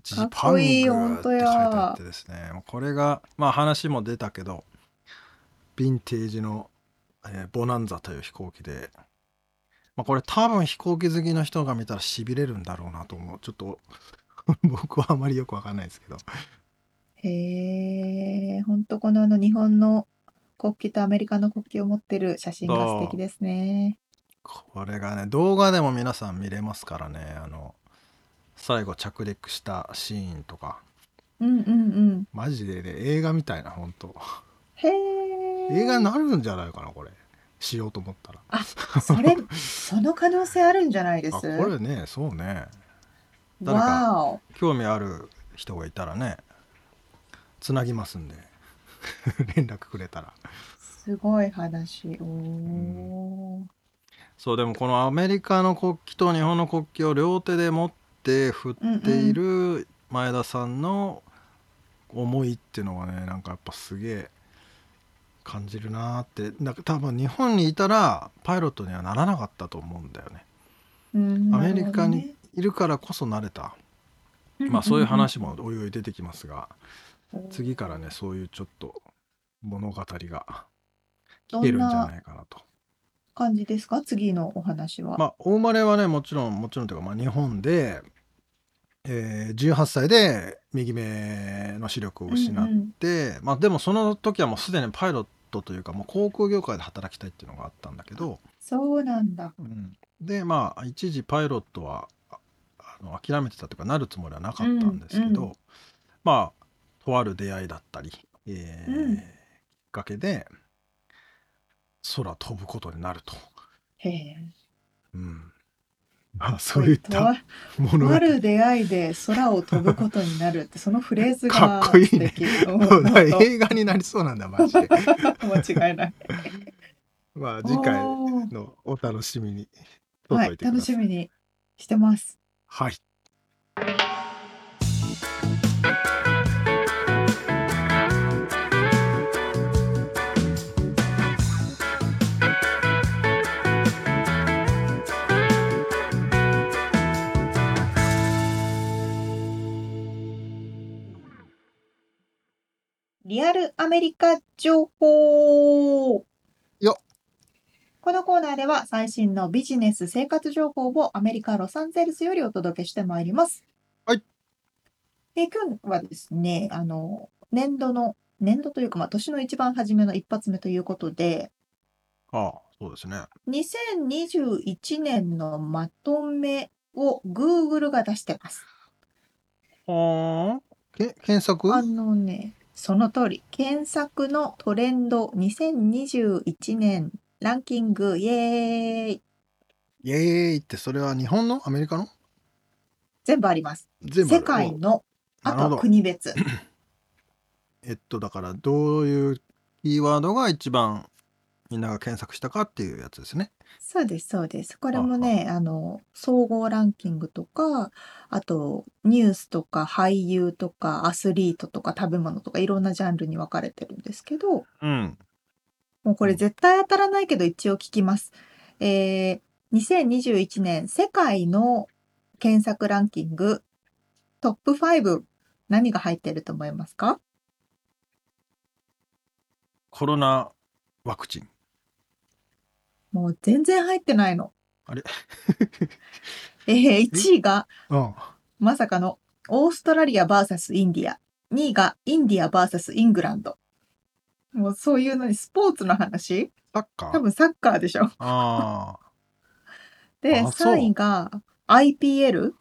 ジパングって書いてあってですねこれがまあ話も出たけどヴィンテージの、えー、ボナンザという飛行機で、まあ、これ多分飛行機好きの人が見たらしびれるんだろうなと思う。ちょっと 僕はあまりよくわかんないですけど。へえ、ほんとこのあの日本の国旗とアメリカの国旗を持ってる写真が素敵ですね。これがね、動画でも皆さん見れますからね、あの、最後着陸したシーンとか。うんうんうん。マジでね、映画みたいな、ほんと。へえ。映画になるんじゃないかな、これ。しようと思ったら。あ、それ、その可能性あるんじゃないです？これね、そうね。誰か興味ある人がいたらねつなぎますんで。連絡くれたら。すごい話。お、うん、そうでもこのアメリカの国旗と日本の国旗を両手で持って振っている、前田さんの思いっていうのがねなんかやっぱすげえ感じるなって。なんか多分日本にいたらパイロットにはならなかったと思うんだよね。アメリカにいるからこそ慣れた、まあそういう話もおいおい出てきますが、次からねそういうちょっと物語が聞けるんじゃないかなと。感じですか？次のお話は。まあ大生まれはねもちろんもちろんというか、まあ、日本で、えー、18歳で右目の視力を失って、うんうん、まあでもその時はもうすでにパイロットというかもう航空業界で働きたいっていうのがあったんだけど。そうなんだ、うん、でまあ一時パイロットはあの諦めてたというかなるつもりはなかったんですけど、うんうん、まあとある出会いだったり、えー、うん、きっかけで空飛ぶことになると。へえ。うん。あそういったものが。ある出会いで空を飛ぶことになるってそのフレーズがかっこいいね。映画になりそうなんだマジで。間違いない。まあ次回のお楽しみに。はい、楽しみにしてます。はい。リアルアメリカ情報このコーナーでは最新のビジネス生活情報をアメリカ・ロサンゼルスよりお届けしてまいります。はい。え今日はですね、あの、年度の、年度というか、まあ、年の一番初めの一発目ということで、ああ、そうですね。2021年のまとめを Google が出してます。はあ。け検索？あのね、その通り。検索のトレンド2021年ランキングイエーイイエーイってそれは日本の？アメリカの？全部あります。全部世界の、あとは国別。えっと、だからどういうキーワードが一番みんなが検索したかっていうやつですね。そうです、そうです。これもね、あの、総合ランキングとか、あと、ニュースとか俳優とかアスリートとか食べ物とかいろんなジャンルに分かれてるんですけど、うん。もうこれ絶対当たらないけど一応聞きます。えー、2021年世界の検索ランキングトップ5何が入ってると思いますか？コロナワクチン。もう全然入ってないの。あれ？えー、1位が、うん、まさかのオーストラリア VS インディア。2位がインディア VS イングランド。もうそういうのにスポーツの話？サッカー？多分サッカーでしょ。あで、3位が IPL。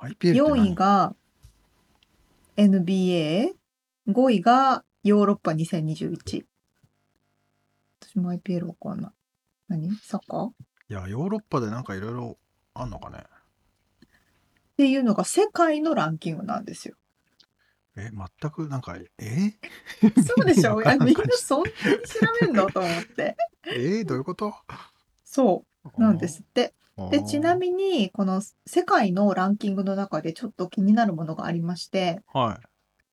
IPL 4位が NBA。5位がヨーロッパ2021。私も IPL わかんない。何？サッカー？いや、ヨーロッパでなんかいろいろあんのかね。っていうのが世界のランキングなんですよ。え、全くなんか、え？そうでしょ？みんなそんなに調べんの？と思って。え？ー、どういうこと？そうなんですって。で、ちなみに、この世界のランキングの中でちょっと気になるものがありまして、はい。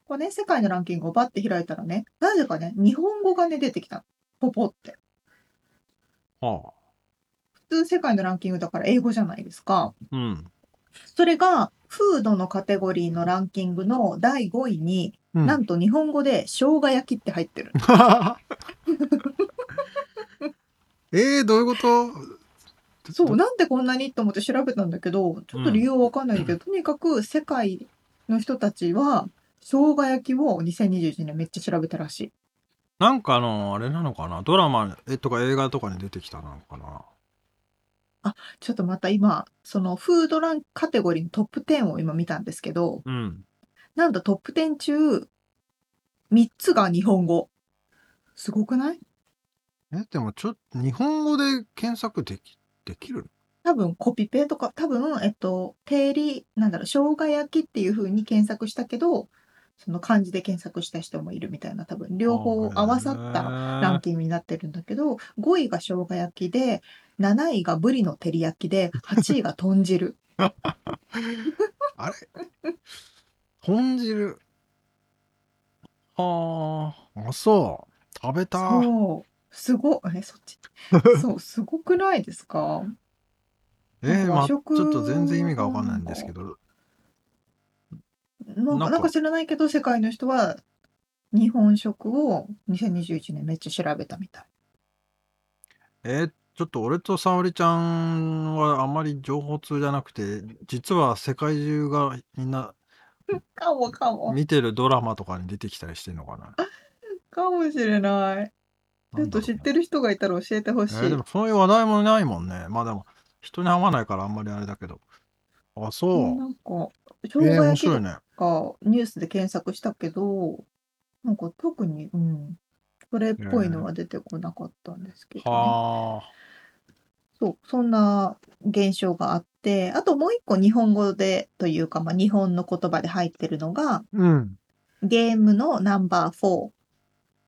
これね、世界のランキングをバッて開いたらね、なぜかね、日本語がね、出てきた。ポポって。はあ。普通世界のランキングだから英語じゃないですか。うん。それが、フードのカテゴリーのランキングの第5位に、うん、なんと日本語で生姜焼きって入ってる。えー、どういうこと？そう、なんでこんなにと思って調べたんだけど、ちょっと理由はわかんないけど、うん、とにかく世界の人たちは、生姜焼きを2021年めっちゃ調べたらしい。なんかあの、あれなのかな？ドラマえとか映画とかに出てきたのかな？あ、ちょっとまた今、そのフードランカテゴリーのトップ10を今見たんですけど、うん。なんとトップ10中、3つが日本語。すごくない？え、でもちょっと日本語で検索でき、できる多分コピペとか、多分、えっと、定理、なんだろう、生姜焼きっていう風に検索したけど、その漢字で検索した人もいるみたいな多分両方合わさったランキングになってるんだけど5位が生姜焼きで7位がブリの照り焼きで8位が豚汁あれ？豚汁？ああ、あ、そう。食べた。そう。すご、え、そっち？そう、すごくないですか？えー、まあ、ちょっと全然意味がわかんないんですけど。なんかなんか知らないけど、世界の人は日本食を2021年めっちゃ調べたみたい。えー、ちょっと俺と沙織ちゃんはあんまり情報通じゃなくて、実は世界中がみんな かもかも。見てるドラマとかに出てきたりしてんのかな。かもしれない。ちょっと知ってる人がいたら教えてほしい。えー、でもそういう話題もないもんね。まあでも人に会わないからあんまりあれだけど。あ、そう。なんか、生姜焼きとかニュースで検索したけど、なんか特に、うん、それっぽいのは出てこなかったんですけどね。はそう、そんな現象があって、あともう一個日本語でというか、まあ、日本の言葉で入ってるのが、うん。ゲームのナンバー4、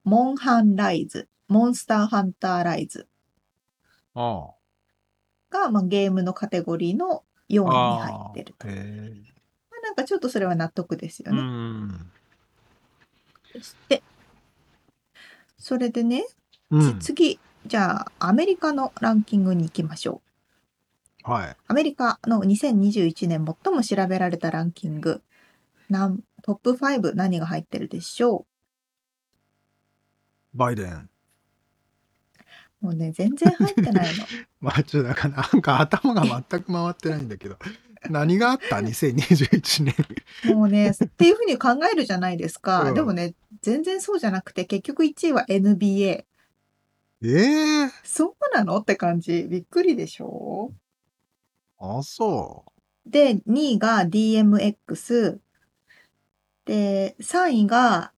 モンハンライズ、モンスターハンターライズ。あ。が、まあ、ゲームのカテゴリーの4位に入ってると。まあ、なんかちょっとそれは納得ですようね。ん。そして、それでね、うん。次、じゃあ、アメリカのランキングに行きましょう。はい。アメリカの2021年最も調べられたランキング、なんトップ5何が入ってるでしょう？バイデン。もうね、全然入ってないの。まあ、ちょっとなんか、なんか頭が全く回ってないんだけど、何があった ?2021 年。もうね、っていうふうに考えるじゃないですか。うん、でもね、全然そうじゃなくて、結局1位は NBA。ええそうなの？って感じ。びっくりでしょ？あ、そう。で、2位が DMX。で、3位が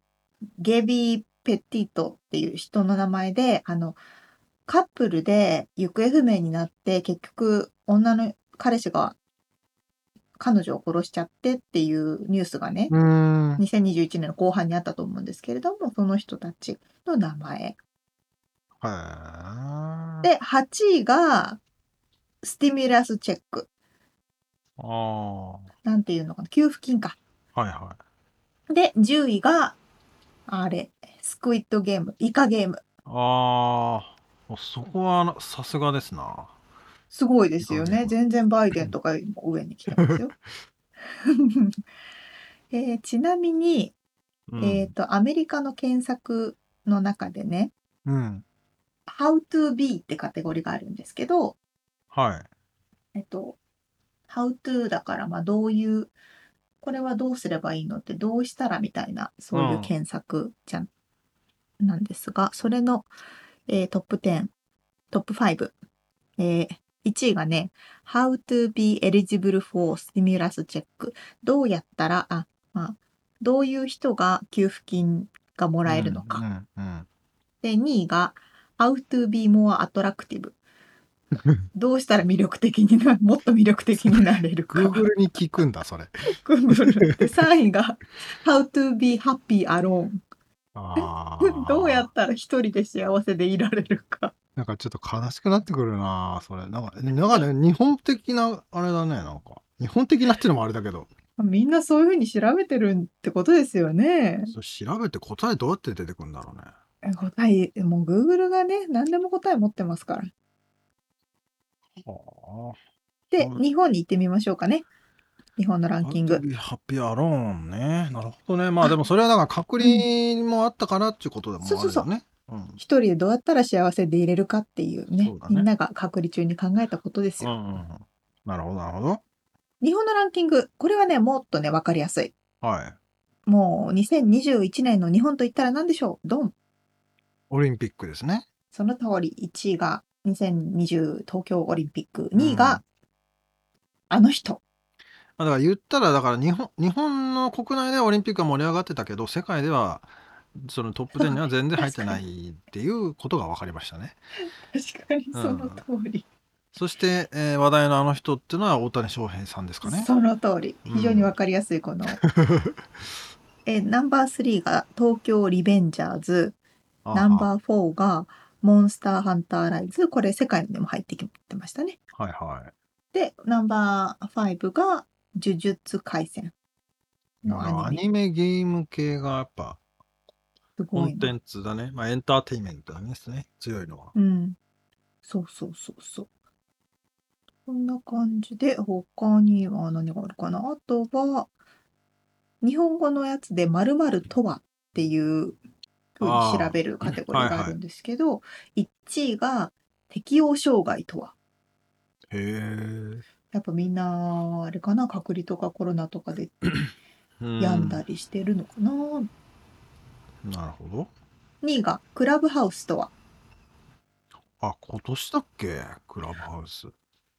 ゲビー・ペッティートっていう人の名前で、あの、カップルで行方不明になって、結局、女の彼氏が彼女を殺しちゃってっていうニュースがね、2021年の後半にあったと思うんですけれども、その人たちの名前。で、8位が、スティミュラスチェック。ああ。なんていうのかな、給付金か。はいはい。で、10位が、あれ、スクイッドゲーム、イカゲーム。ああ、そこはさすがですな。すごいですよね。全然バイデンとかよりも上に来てますよ。えー、ちなみに、うん、えっ、と、アメリカの検索の中でね、うん、How to be ってカテゴリーがあるんですけど、はい。えっと、How to だから、まあ、どういう、これはどうすればいいのって、どうしたらみたいな、そういう検索じゃん、なんですが、それの、えー、トップ10、トップ5、えー、1位がね、How to be eligible for stimulus check。どうやったら、あ、まあ、どういう人が給付金がもらえるのか。うんうんうん、で、2位が How to be more attractive。どうしたら魅力的にな、もっと魅力的になれるか。Google に聞くんだ、それ。Google。で、3位が How to be happy alone。どうやったら一人で幸せでいられるか。なんかちょっと悲しくなってくるなそれ。なんか、なんかね、日本的な、あれだね、なんか。日本的なっていうのもあれだけど。みんなそういうふうに調べてるってことですよね。調べて答えどうやって出てくるんだろうね。答え、もう Google がね、何でも答え持ってますから。はあ。で、日本に行ってみましょうかね。日本のランキング。ハッピーアローンね。なるほどね。まあでもそれはだから隔離もあったからっていうことでもあるよね。そうそうそう一人でどうやったら幸せでいれるかっていうね、ねみんなが隔離中に考えたことですよ。うんうん、なるほど、なるほど。日本のランキング、これはね、もっとね、わかりやすい。はい。もう、2021年の日本といったら何でしょう？ドン。オリンピックですね。その通り、1位が2020東京オリンピック、2位が、あの人。だから言ったら、だから日本、日本の国内でオリンピックは盛り上がってたけど、世界ではそのトップ10には全然入ってないっていうことが分かりましたね。確かにその通り。うん、そして、えー、話題のあの人っていうのは大谷翔平さんですかね。その通り。非常に分かりやすいこの。うん、えナンバー3が東京リベンジャーズ。ナンバー4がモンスターハンターライズ。これ世界でも入ってきてましたね。はいはい。で、ナンバー5が呪術廻戦のアアニメ。ニメゲーム系がやっぱすごいンテンツだね。まあエンターテインメントだねですね。強いのは。うん。そうそうそうそう。こんな感じで、他には何があるかな。あとは、日本語のやつで〇〇とはっていうふうに調べるカテゴリーがあるんですけど、1位が適応障害とは。へえ。やっぱみんな、あれかな、隔離とかコロナとかでうん病んだりしてるのかな。なるほど。2位がクラブハウスとは？あ、今年だっけ？クラブハウス。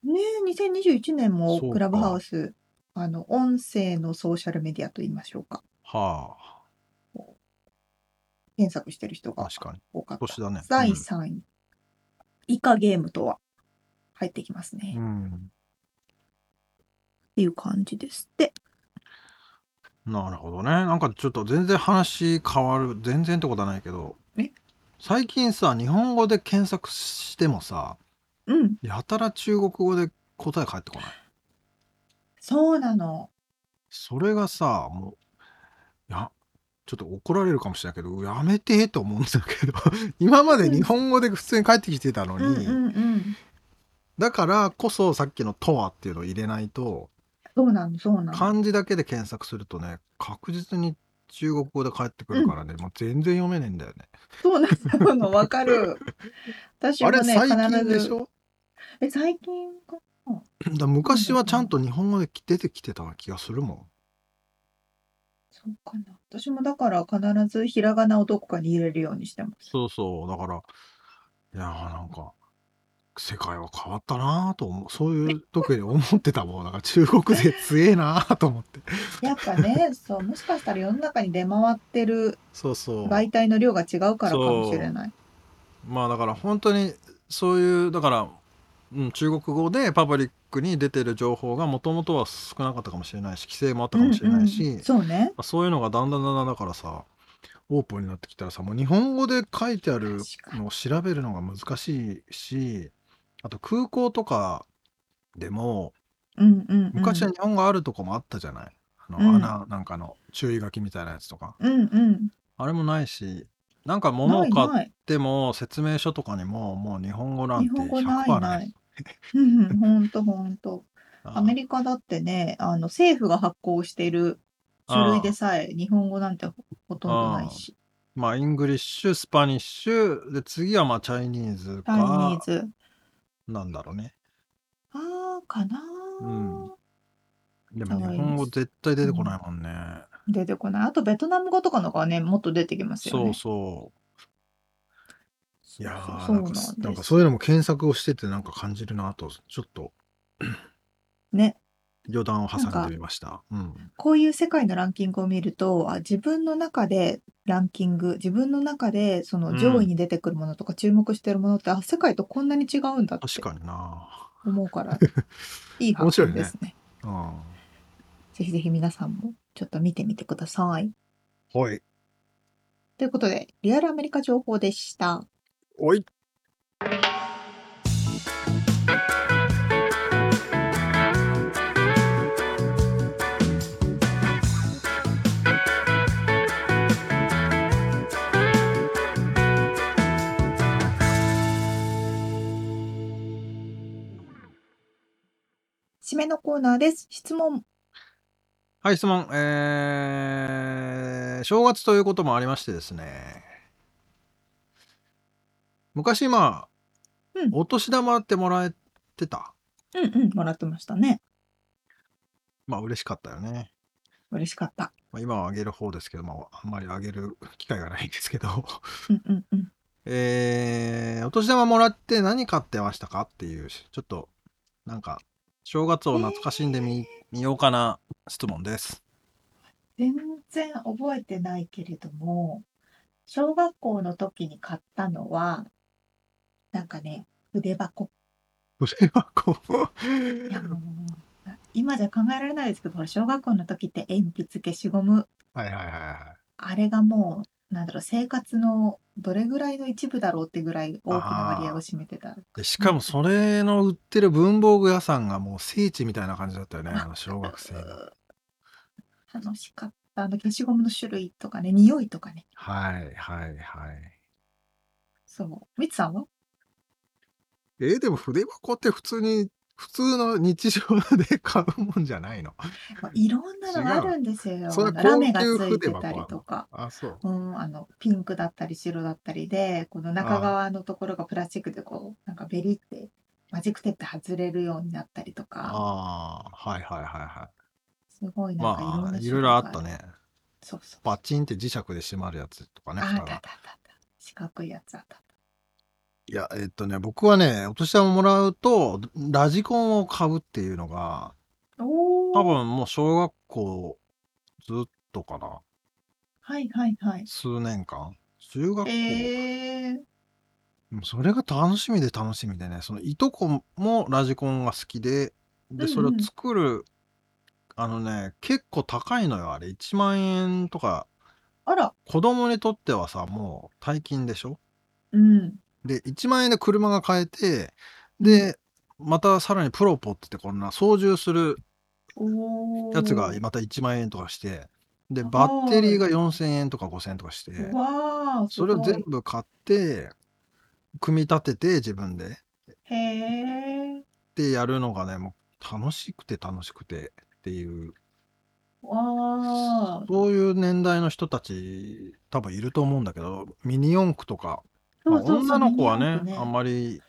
ねえ、2021年もそうかクラブハウス、あの、音声のソーシャルメディアと言いましょうか。は検索してる人あ、が確かに。多かった。今年だね。第3位。イカゲームとは入ってきますね。っうん。ていう感じですって。なるほどね。なんかちょっと全然話変わる。全然ってことはないけどえ？最近さ、日本語で検索してもさ、うん、やたら中国語で答え返ってこない？そうなの。それがさ、もう、いや、ちょっと怒られるかもしれないけど、やめてと思うんだけど、今まで日本語で普通に返ってきてたのに、うんうんうん。だからこそさっきの「とは」っていうのを入れないと、そうなの、そうなの。漢字だけで検索するとね、確実に中国語で返ってくるからね、もう全然読めねえんだよね。そうなの、わかる。私もね、あれ最近必ず。でしょ？え、最近か。だから昔はちゃんと日本語で出てきてた気がするもん。そうかな。私もだから必ずひらがなをどこかに入れるようにしてます。そうそう。だから、いやーなんか、世界は変わったなーと思う。そういう時に思ってたもん。なんか中国勢強えなーと思って。やっぱね、そう、もしかしたら世の中に出回ってるそうそう。媒体の量が違うからかもしれない。まあだから本当にそういう、だから、うん、中国語でパブリックに出てる情報がもともとは少なかったかもしれないし、規制もあったかもしれないし、うんうんそうね。そういうのがだんだんだんだんだからさ、オープンになってきたらさ、もう日本語で書いてあるのを調べるのが難しいし、あと空港とかでも、うんうん、うん。昔は日本語あるとこもあったじゃない？あの、うん穴なんかの注意書きみたいなやつとか。うんうん。あれもないし、なんか物を買っ。ても説明書とかにももう日本語なんて日本語ない100%ない。ほんとほんと。あアメリカだってね、あの政府が発行している書類でさえ日本語なんてほほとんどないし。まあ、 English、Spanish、で、次はまあ、 Chinese チャイニかー、ズ。なんだろうね。あーかなうんでも日本語絶対出てこないもんね。出てこない。あとベトナム語とかのがね、もっと出てきますよそうね。そう。いやーそうなんかなんです。なんかそういうのも検索をしててなんか感じるなと、ちょっとね。余談を挟んでみました。うん。こういう世界のランキングを見ると、あ、自分の中でランキング、自分の中でその上位に出てくるものとか注目してるものって、あ、世界とこんなに違うんだって確かにな。思うから、いい発面白いね見ですね。うん。ぜひぜひ皆さんもちょっと見てみてください。はい。ということで、リアルアメリカ情報でした。おい。締めのコーナーです。質問。はい、質問。えー、正月ということもありましてですね。昔、まあ、うんお年玉ってもらえてた？うんうん、もらってましたね。まあ、嬉しかったよね。嬉しかった。まあ、今はあげる方ですけど、まあ、あんまりあげる機会がないんですけど。うんうんうん。えー、お年玉もらって何買ってましたか？っていう、ちょっと、なんか、正月を懐かしんでみ,、みようかな質問です。全然覚えてないけれども、小学校の時に買ったのは、なんかね、筆箱。それはこう、いやもう、今じゃ考えられないですけど、小学校の時って鉛筆消しゴム、はいはいはいはい。あれがもうなんだろう、生活のどれぐらいの一部だろうってぐらい大きな割合を占めてた。でしかもそれの売ってる文房具屋さんがもう聖地みたいな感じだったよね、あの小学生の。楽しかった。あの消しゴムの種類とかね、匂いとかね。はいはいはい。そう。みつさんは？えーでも筆箱って普通に普通の日常で買うもんじゃないの。いろんなのがあるんですよ。それラメがついてたりとか。あ、そう。うん、あの、ピンクだったり白だったりで、この中側のところがプラスチックでこう、なんかベリってマジックテープで外れるようになったりとか。ああ、はいはいはいはい。すごいなんかいろんな、まあ、いろいろあったね。そうそうバチンって磁石で閉まるやつとかね。あったあったあった。四角いやつあった。いや、えっとね、僕はね、お年玉もらうと、ラジコンを買うっていうのが、多分もう小学校ずっとかな。はいはいはい。数年間。中学校。えー、それが楽しみで楽しみでね、そのいとこもラジコンが好きで、で、それを作る、あのね、結構高いのよ、あれ。1万円とか、あら。子供にとってはさ、もう大金でしょ？うん。で、1万円で車が買えて、で、またさらにプロポってってこんな操縦するやつがまた1万円とかして、で、バッテリーが4000円とか5000円とかして、それを全部買って、組み立てて自分で。へえ。でやるのがね、もう楽しくて楽しくてっていう。そういう年代の人たち多分いると思うんだけど、ミニ四駆とかまあ、女の子はね、ねあんまり、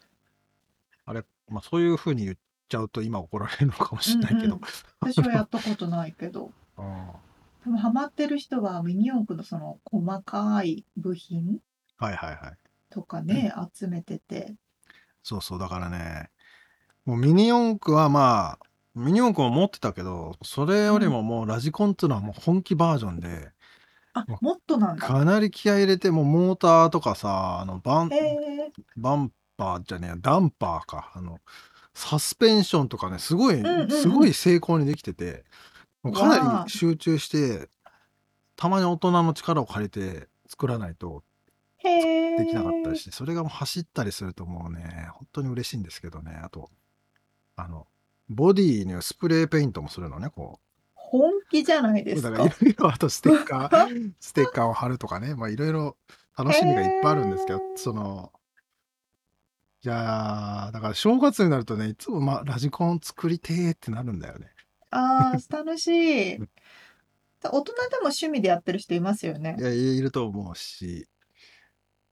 あれ、まあ、そういうふうに言っちゃうと今怒られるのかもしれないけど。うんうん、私はやったことないけど。あ でもハマってる人はミニ四駆のその細かい部品はいはいはい。とかね、うん、集めてて。そうそう、だからね、もうミニ四駆はまあ、ミニ四駆も持ってたけど、それよりももうラジコンっていうのはもう本気バージョンで、あ、もっとなんだ。かなり気合い入れて、もうモーターとかさ、あの、バン、バンパーじゃねえダンパーか。あの、サスペンションとかね、すごい、うんうんうん、すごい成功にできてて、かなり集中して、たまに大人の力を借りて作らないとできなかったりして、それがもう走ったりするともうね、本当に嬉しいんですけどね。あと、あの、ボディにスプレーペイントもするのね、こう。本気じゃないですか。だからいろいろあとステッカー、ステッカーを貼るとかね、まあいろいろ楽しみがいっぱいあるんですけど、その、いやだから正月になるとね、いつもまあラジコン作りてーってなるんだよね。ああ、楽しい。大人でも趣味でやってる人いますよね。いや、いると思うし、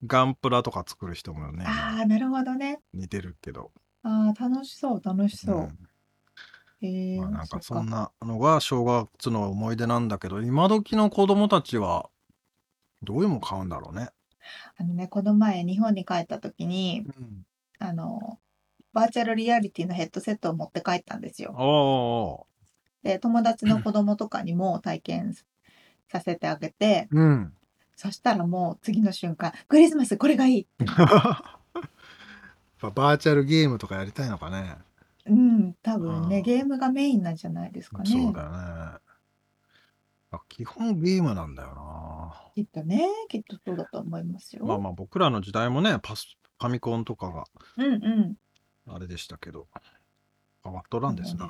ガンプラとか作る人もね、ああ、なるほどね。似てるけど。ああ、楽しそう、楽しそう。うんへまあ、なんかそんなのが正月の思い出なんだけど、今時の子供たちはどういうもん買うんだろうね。あのね、この前日本に帰った時に、うん。あの、バーチャルリアリティのヘッドセットを持って帰ったんですよ。おで、友達の子供とかにも体験させてあげて、うん。そしたらもう次の瞬間、クリスマスこれがいいって バーチャルゲームとかやりたいのかね。うん、多分ね、ゲームがメインなんじゃないですかそうだよね。あ、基本ゲームなんだよな。きっとね、きっとそうだと思いますまあまあ僕らの時代もね、パス、ファミコンとかがうんうん。あれでしたけど、変わっとらんですな。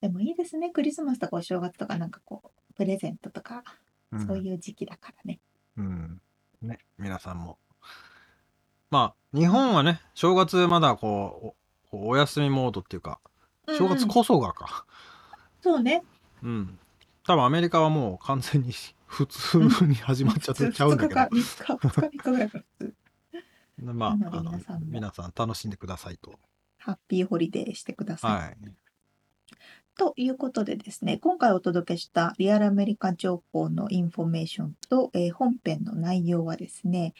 でもいいですね、クリスマスとかお正月とかなんかこう、プレゼントとか、そういう時期だからね。うん。ね、皆さんも。まあ、日本はね、正月まだこう、お休みモードっていうか、正月こそがか。そうね。うん。多分アメリカはもう完全に 普通に始まっちゃってちゃうんだけど。2日か、2日、3日ぐらいから普通。まあ、あの皆さん皆さん楽しんでくださいと。 Happy Holiday してください。はい。ということでですね、今回お届けしたリアルアメリカ情報のインフォメーションと、えー、本編の内容はですね、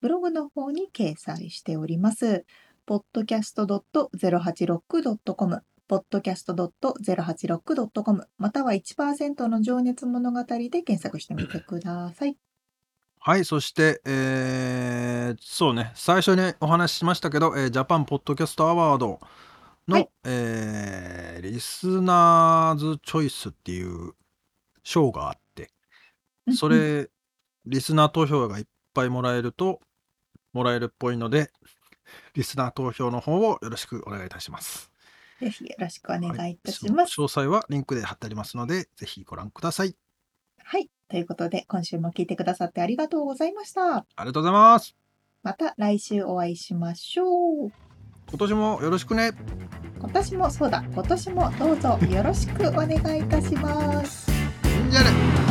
ブログの方に掲載しております。podcast.086.com podcast.086.com または1%の情熱物語で検索してみてください。はい、そして、えー、そうね、最初にお話ししましたけど、えー、ジャパンポッドキャストアワードの、はい、えー、リスナーズチョイスっていう賞があって、それリスナー投票がいっぱいもらえると、もらえるっぽいので、リスナー投票の方をよろしくお願いいたします。ぜひよろしくお願いいたします。はい、詳細はリンクで貼ってありますので、ぜひご覧ください。はい。ということで、今週も聞いてくださってありがとうございました。ありがとうございます。また来週お会いしましょう。今年もよろしくね。今年もそうだ。今年もどうぞよろしくお願いいたします。じゃあね。